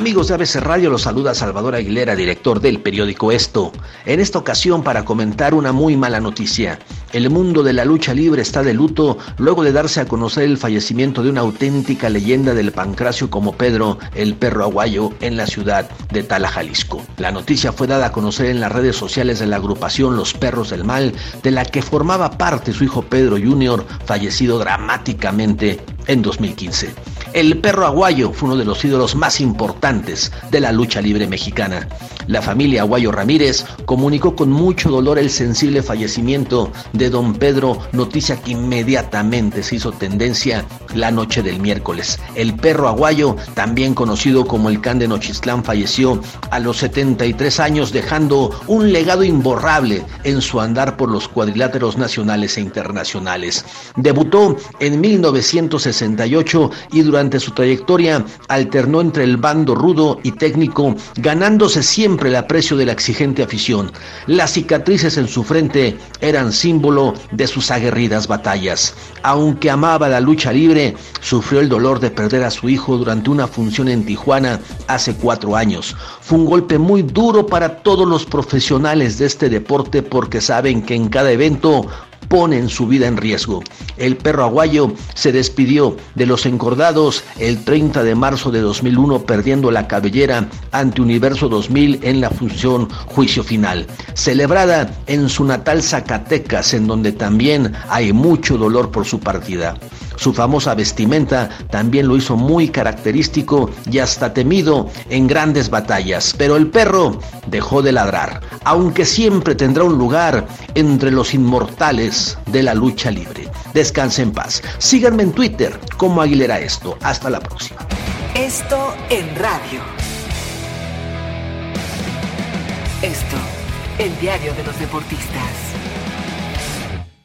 Amigos de ABC Radio, los saluda Salvador Aguilera, director del periódico Esto. En esta ocasión para comentar una muy mala noticia. El mundo de la lucha libre está de luto luego de darse a conocer el fallecimiento de una auténtica leyenda del pancracio como Pedro, el perro aguayo, en la ciudad de Tala, Jalisco. La noticia fue dada a conocer en las redes sociales de la agrupación Los Perros del Mal, de la que formaba parte su hijo Pedro Jr., fallecido dramáticamente en 2015. El perro aguayo fue uno de los ídolos más importantes de la lucha libre mexicana. La familia Aguayo Ramírez comunicó con mucho dolor el sensible fallecimiento de don Pedro, noticia que inmediatamente se hizo tendencia la noche del miércoles. El perro aguayo, también conocido como el Can de Nochistlán, falleció a los 73 años dejando un legado imborrable en su andar por los cuadriláteros nacionales e internacionales. Debutó en 1968 y durante su trayectoria alternó entre el bando rudo y técnico, ganándose siempre el aprecio de la exigente afición. Las cicatrices en su frente eran símbolo de sus aguerridas batallas. Aunque amaba la lucha libre, sufrió el dolor de perder a su hijo durante una función en Tijuana hace cuatro años. Fue un golpe muy duro para todos los profesionales de este deporte porque saben que en cada evento ponen su vida en riesgo. El perro aguayo se despidió de los encordados el 30 de marzo de 2001 perdiendo la cabellera ante Universo 2000 en la función Juicio Final, celebrada en su natal Zacatecas en donde también hay mucho dolor por su partida. Su famosa vestimenta también lo hizo muy característico y hasta temido en grandes batallas, pero el perro dejó de ladrar, aunque siempre tendrá un lugar entre los inmortales de la lucha libre. Descanse en paz. Síganme en Twitter como Aguilera Esto. Hasta la próxima. Esto en radio. Esto, el diario de los deportistas.